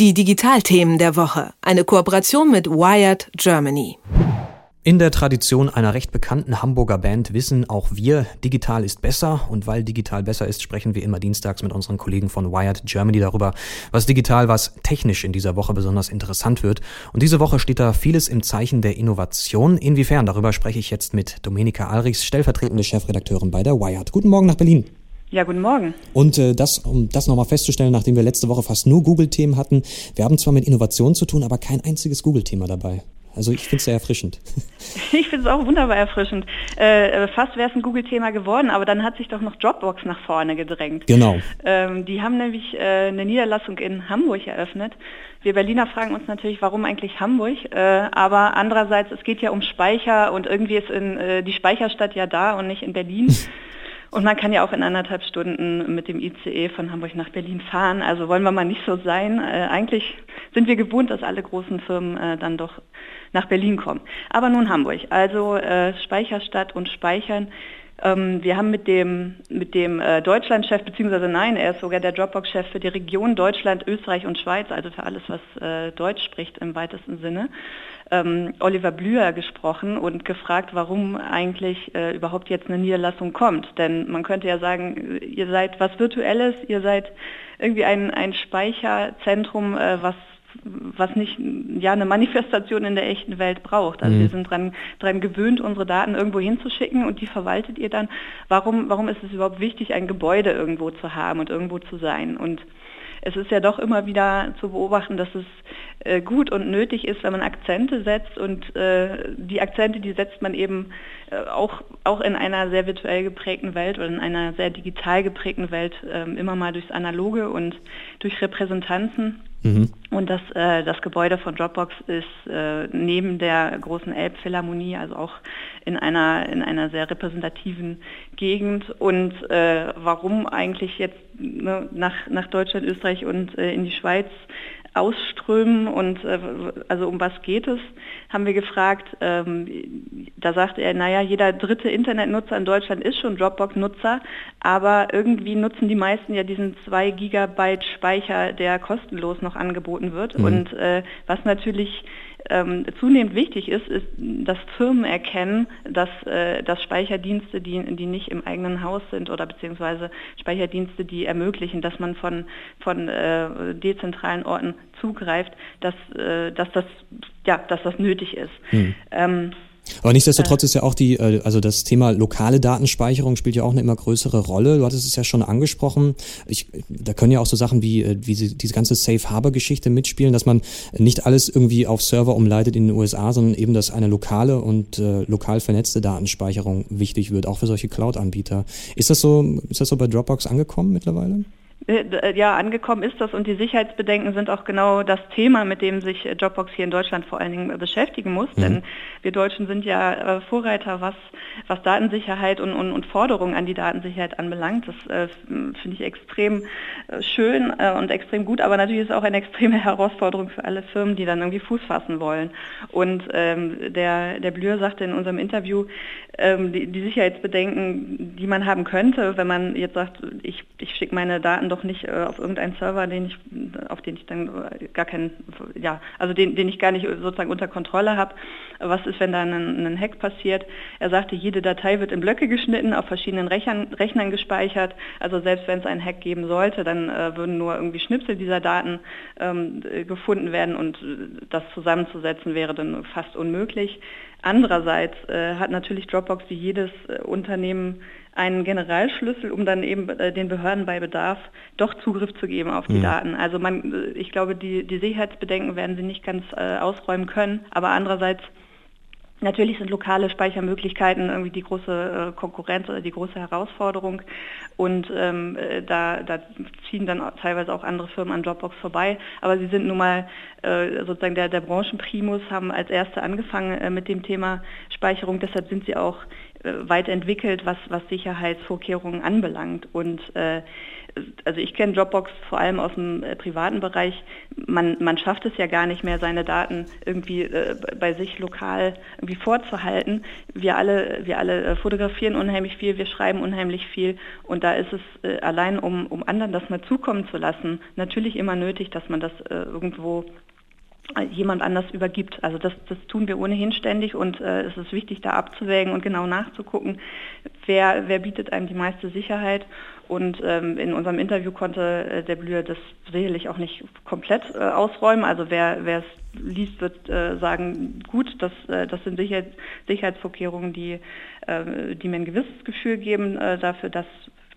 Die Digitalthemen der Woche. Eine Kooperation mit Wired Germany. In der Tradition einer recht bekannten Hamburger Band wissen auch wir, digital ist besser. Und weil digital besser ist, sprechen wir immer dienstags mit unseren Kollegen von Wired Germany darüber, was digital, was technisch in dieser Woche besonders interessant wird. Und diese Woche steht da vieles im Zeichen der Innovation. Inwiefern? Darüber spreche ich jetzt mit Domenika Alrichs, stellvertretende Chefredakteurin bei der Wired. Guten Morgen nach Berlin. Ja, guten Morgen. Und äh, das, um das nochmal festzustellen, nachdem wir letzte Woche fast nur Google-Themen hatten, wir haben zwar mit Innovation zu tun, aber kein einziges Google-Thema dabei. Also ich finde es sehr erfrischend. Ich finde es auch wunderbar erfrischend. Äh, fast wäre es ein Google-Thema geworden, aber dann hat sich doch noch Dropbox nach vorne gedrängt. Genau. Ähm, die haben nämlich äh, eine Niederlassung in Hamburg eröffnet. Wir Berliner fragen uns natürlich, warum eigentlich Hamburg? Äh, aber andererseits, es geht ja um Speicher und irgendwie ist in, äh, die Speicherstadt ja da und nicht in Berlin. Und man kann ja auch in anderthalb Stunden mit dem ICE von Hamburg nach Berlin fahren. Also wollen wir mal nicht so sein. Äh, eigentlich sind wir gewohnt, dass alle großen Firmen äh, dann doch nach Berlin kommen. Aber nun Hamburg. Also äh, Speicherstadt und Speichern. Ähm, wir haben mit dem, mit dem äh, Deutschlandchef, beziehungsweise nein, er ist sogar der Dropbox-Chef für die Region Deutschland, Österreich und Schweiz, also für alles, was äh, Deutsch spricht im weitesten Sinne, ähm, Oliver Blüher gesprochen und gefragt, warum eigentlich äh, überhaupt jetzt eine Niederlassung kommt. Denn man könnte ja sagen, ihr seid was Virtuelles, ihr seid irgendwie ein, ein Speicherzentrum, äh, was was nicht ja eine Manifestation in der echten Welt braucht. Also mhm. wir sind dran, dran gewöhnt, unsere Daten irgendwo hinzuschicken und die verwaltet ihr dann. Warum, warum ist es überhaupt wichtig, ein Gebäude irgendwo zu haben und irgendwo zu sein? Und es ist ja doch immer wieder zu beobachten, dass es äh, gut und nötig ist, wenn man Akzente setzt und äh, die Akzente, die setzt man eben äh, auch, auch in einer sehr virtuell geprägten Welt oder in einer sehr digital geprägten Welt ähm, immer mal durchs Analoge und durch Repräsentanzen. Mhm. Und das, äh, das Gebäude von Dropbox ist äh, neben der großen Elbphilharmonie, also auch in einer, in einer sehr repräsentativen Gegend. Und äh, warum eigentlich jetzt ne, nach, nach Deutschland, Österreich und äh, in die Schweiz ausströmen und äh, also um was geht es, haben wir gefragt. Ähm, da sagte er, naja, jeder dritte Internetnutzer in Deutschland ist schon Dropbox-Nutzer, aber irgendwie nutzen die meisten ja diesen 2 Gigabyte Speicher, der kostenlos noch angeboten wird. Mhm. Und äh, was natürlich ähm, zunehmend wichtig ist, ist, dass Firmen erkennen, dass, äh, dass Speicherdienste, die, die nicht im eigenen Haus sind oder beziehungsweise Speicherdienste, die ermöglichen, dass man von, von äh, dezentralen Orten zugreift, dass, äh, dass, das, ja, dass das nötig ist. Hm. Ähm, aber nichtsdestotrotz ist ja auch die, äh, also das Thema lokale Datenspeicherung spielt ja auch eine immer größere Rolle. Du hattest es ja schon angesprochen. Ich, da können ja auch so Sachen wie, äh, wie sie, diese ganze Safe Harbor Geschichte mitspielen, dass man nicht alles irgendwie auf Server umleitet in den USA, sondern eben, dass eine lokale und äh, lokal vernetzte Datenspeicherung wichtig wird, auch für solche Cloud-Anbieter. Ist das so, ist das so bei Dropbox angekommen mittlerweile? Äh, äh, ja, angekommen ist das und die Sicherheitsbedenken sind auch genau das Thema, mit dem sich äh, Dropbox hier in Deutschland vor allen Dingen beschäftigen muss. Mhm. Denn wir Deutschen sind ja Vorreiter, was, was Datensicherheit und, und, und Forderungen an die Datensicherheit anbelangt. Das äh, finde ich extrem schön äh, und extrem gut, aber natürlich ist es auch eine extreme Herausforderung für alle Firmen, die dann irgendwie Fuß fassen wollen. Und ähm, der, der Blür sagte in unserem Interview, ähm, die, die Sicherheitsbedenken, die man haben könnte, wenn man jetzt sagt, ich, ich schicke meine Daten doch nicht äh, auf irgendeinen Server, den ich, auf den ich dann äh, gar keinen, ja, also den, den ich gar nicht sozusagen unter Kontrolle habe. Was ist, wenn da ein, ein Hack passiert? Er sagte, jede Datei wird in Blöcke geschnitten, auf verschiedenen Rechnern, Rechnern gespeichert. Also selbst wenn es einen Hack geben sollte, dann äh, würden nur irgendwie Schnipsel dieser Daten ähm, gefunden werden und äh, das zusammenzusetzen wäre dann fast unmöglich. Andererseits äh, hat natürlich Dropbox wie jedes äh, Unternehmen einen Generalschlüssel, um dann eben äh, den Behörden bei Bedarf doch Zugriff zu geben auf die mhm. Daten. Also man, äh, ich glaube, die, die Sicherheitsbedenken werden sie nicht ganz äh, ausräumen können, aber andererseits Natürlich sind lokale Speichermöglichkeiten irgendwie die große äh, Konkurrenz oder die große Herausforderung und ähm, äh, da, da, ziehen dann teilweise auch andere Firmen an Dropbox vorbei, aber sie sind nun mal äh, sozusagen der, der Branchenprimus, haben als erste angefangen äh, mit dem Thema Speicherung, deshalb sind sie auch äh, weiterentwickelt, was, was Sicherheitsvorkehrungen anbelangt. Und äh, also ich kenne Dropbox vor allem aus dem äh, privaten Bereich. Man, man schafft es ja gar nicht mehr, seine Daten irgendwie äh, bei sich lokal irgendwie vorzuhalten. Wir alle, wir alle äh, fotografieren unheimlich viel, wir schreiben unheimlich viel und da ist es äh, allein, um, um anderen das mal zukommen zu lassen, natürlich immer nötig, dass man das äh, irgendwo jemand anders übergibt. Also das, das tun wir ohnehin ständig und äh, es ist wichtig, da abzuwägen und genau nachzugucken, wer, wer bietet einem die meiste Sicherheit. Und ähm, in unserem Interview konnte äh, der Blüher das sicherlich auch nicht komplett äh, ausräumen. Also wer, es liest, wird äh, sagen, gut, das, äh, das sind Sicherheit, Sicherheitsvorkehrungen, die, äh, die mir ein gewisses Gefühl geben dafür, dass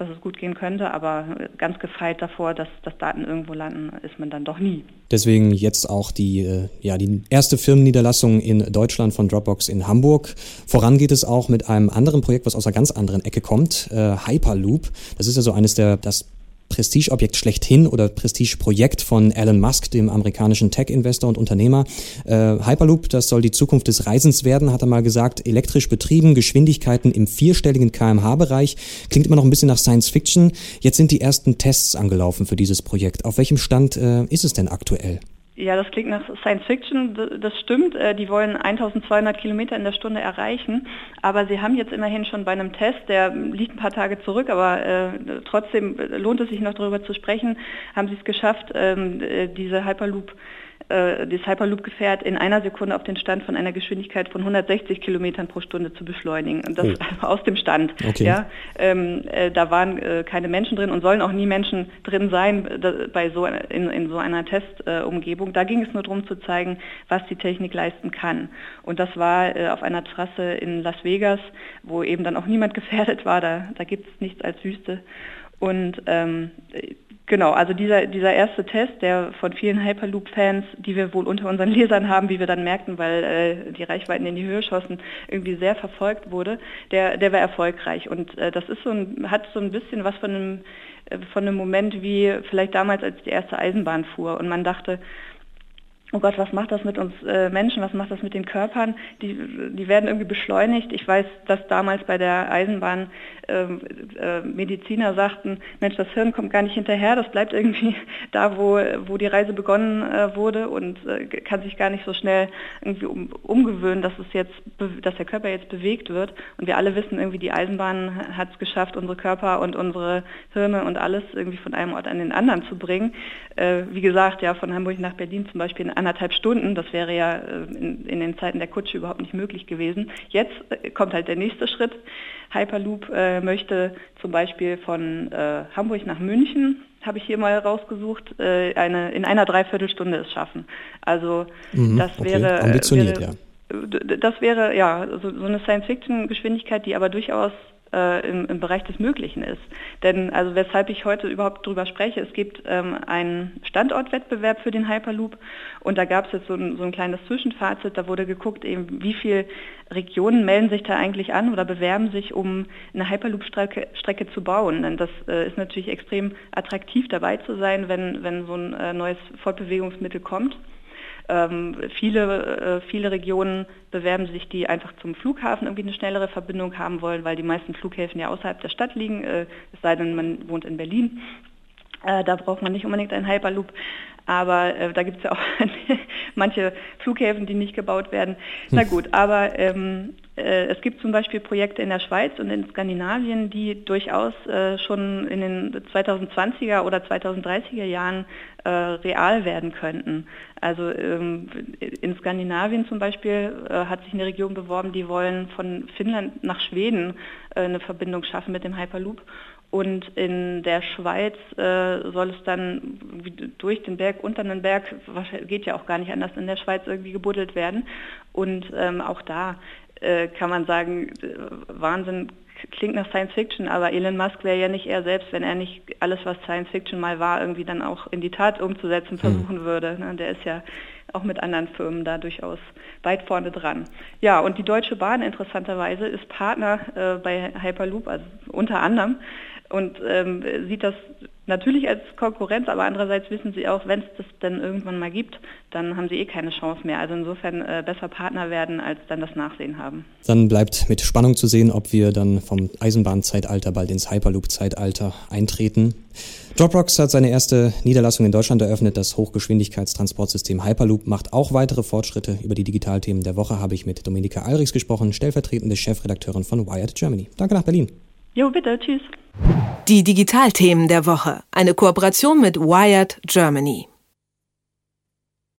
dass es gut gehen könnte, aber ganz gefeit davor, dass, dass Daten irgendwo landen, ist man dann doch nie. Deswegen jetzt auch die, äh, ja, die erste Firmenniederlassung in Deutschland von Dropbox in Hamburg. Voran geht es auch mit einem anderen Projekt, was aus einer ganz anderen Ecke kommt, äh, Hyperloop. Das ist ja so eines der, das Prestigeobjekt schlechthin oder Prestigeprojekt von Elon Musk, dem amerikanischen Tech-Investor und Unternehmer. Äh, Hyperloop, das soll die Zukunft des Reisens werden, hat er mal gesagt. Elektrisch betrieben, Geschwindigkeiten im vierstelligen kmh-Bereich. Klingt immer noch ein bisschen nach Science Fiction. Jetzt sind die ersten Tests angelaufen für dieses Projekt. Auf welchem Stand äh, ist es denn aktuell? Ja, das klingt nach Science Fiction, das stimmt. Äh, die wollen 1200 Kilometer in der Stunde erreichen, aber sie haben jetzt immerhin schon bei einem Test, der liegt ein paar Tage zurück, aber äh, trotzdem lohnt es sich noch darüber zu sprechen, haben sie es geschafft, ähm, äh, diese Hyperloop äh, das Hyperloop-Gefährt in einer Sekunde auf den Stand von einer Geschwindigkeit von 160 Kilometern pro Stunde zu beschleunigen. Und das oh. aus dem Stand. Okay. Ja, ähm, äh, da waren äh, keine Menschen drin und sollen auch nie Menschen drin sein da, bei so, in, in so einer Testumgebung. da ging es nur darum zu zeigen, was die Technik leisten kann. Und das war äh, auf einer Trasse in Las Vegas, wo eben dann auch niemand gefährdet war. Da, da gibt es nichts als Wüste. Und ähm, Genau, also dieser, dieser erste Test, der von vielen Hyperloop-Fans, die wir wohl unter unseren Lesern haben, wie wir dann merkten, weil äh, die Reichweiten in die Höhe schossen, irgendwie sehr verfolgt wurde, der, der war erfolgreich. Und äh, das ist so ein, hat so ein bisschen was von einem, äh, von einem Moment wie vielleicht damals, als die erste Eisenbahn fuhr und man dachte, oh Gott, was macht das mit uns äh, Menschen, was macht das mit den Körpern? Die, die werden irgendwie beschleunigt. Ich weiß, dass damals bei der Eisenbahn äh, äh, Mediziner sagten, Mensch, das Hirn kommt gar nicht hinterher, das bleibt irgendwie da, wo, wo die Reise begonnen äh, wurde und äh, kann sich gar nicht so schnell irgendwie um, umgewöhnen, dass es jetzt, dass der Körper jetzt bewegt wird. Und wir alle wissen irgendwie, die Eisenbahn hat es geschafft, unsere Körper und unsere Hirne und alles irgendwie von einem Ort an den anderen zu bringen. Äh, wie gesagt, ja, von Hamburg nach Berlin zum Beispiel in anderthalb Stunden. Das wäre ja äh, in, in, den Zeiten der Kutsche überhaupt nicht möglich gewesen. Jetzt äh, kommt halt der nächste Schritt. Hyperloop äh, möchte zum Beispiel von äh, Hamburg nach München, habe ich hier mal rausgesucht, äh, eine, in einer Dreiviertelstunde es schaffen. Also mhm, das okay. wäre... Ambitioniert, wäre, ja. Das wäre ja so, so eine Science-Fiction-Geschwindigkeit, die aber durchaus äh, im, im, Bereich des Möglichen ist. Denn also weshalb ich heute überhaupt darüber spreche, es gibt ähm, einen Standortwettbewerb für den Hyperloop und da gab es jetzt so ein, so ein kleines Zwischenfazit, da wurde geguckt, eben wie viele Regionen melden sich da eigentlich an oder bewerben sich, um eine Hyperloop-Strecke Strecke zu bauen. Denn das äh, ist natürlich extrem attraktiv dabei zu sein, wenn, wenn so ein äh, neues Fortbewegungsmittel kommt. Ähm, viele, äh, viele Regionen bewerben sich, die einfach zum Flughafen irgendwie eine schnellere Verbindung haben wollen, weil die meisten Flughäfen ja außerhalb der Stadt liegen, äh, es sei denn, man wohnt in Berlin. Äh, da braucht man nicht unbedingt einen Hyperloop. Aber äh, da gibt es ja auch manche Flughäfen, die nicht gebaut werden. Na gut, aber ähm, äh, es gibt zum Beispiel Projekte in der Schweiz und in Skandinavien, die durchaus äh, schon in den 2020er oder 2030er Jahren äh, real werden könnten. Also ähm, in Skandinavien zum Beispiel äh, hat sich eine Region beworben, die wollen von Finnland nach Schweden eine Verbindung schaffen mit dem Hyperloop. Und in der Schweiz äh, soll es dann durch den Berg, unter den Berg, geht ja auch gar nicht anders, in der Schweiz irgendwie gebuddelt werden. Und ähm, auch da äh, kann man sagen, äh, Wahnsinn klingt nach Science Fiction, aber Elon Musk wäre ja nicht er selbst, wenn er nicht alles, was Science Fiction mal war, irgendwie dann auch in die Tat umzusetzen hm. versuchen mhm. würde. Ne? Der ist ja auch mit anderen Firmen da durchaus weit vorne dran. Ja, und die Deutsche Bahn interessanterweise ist Partner äh, bei Hyperloop, also unter anderem. Und ähm, sieht das natürlich als Konkurrenz, aber andererseits wissen sie auch, wenn es das dann irgendwann mal gibt, dann haben sie eh keine Chance mehr. Also insofern äh, besser Partner werden, als dann das Nachsehen haben. Dann bleibt mit Spannung zu sehen, ob wir dann vom Eisenbahnzeitalter bald ins Hyperloop-Zeitalter eintreten. Dropbox hat seine erste Niederlassung in Deutschland eröffnet. Das Hochgeschwindigkeitstransportsystem Hyperloop macht auch weitere Fortschritte. Über die Digitalthemen der Woche habe ich mit Dominika Alrichs gesprochen, stellvertretende Chefredakteurin von Wired Germany. Danke nach Berlin. Jo, bitte, tschüss. Die Digitalthemen der Woche. Eine Kooperation mit Wired Germany.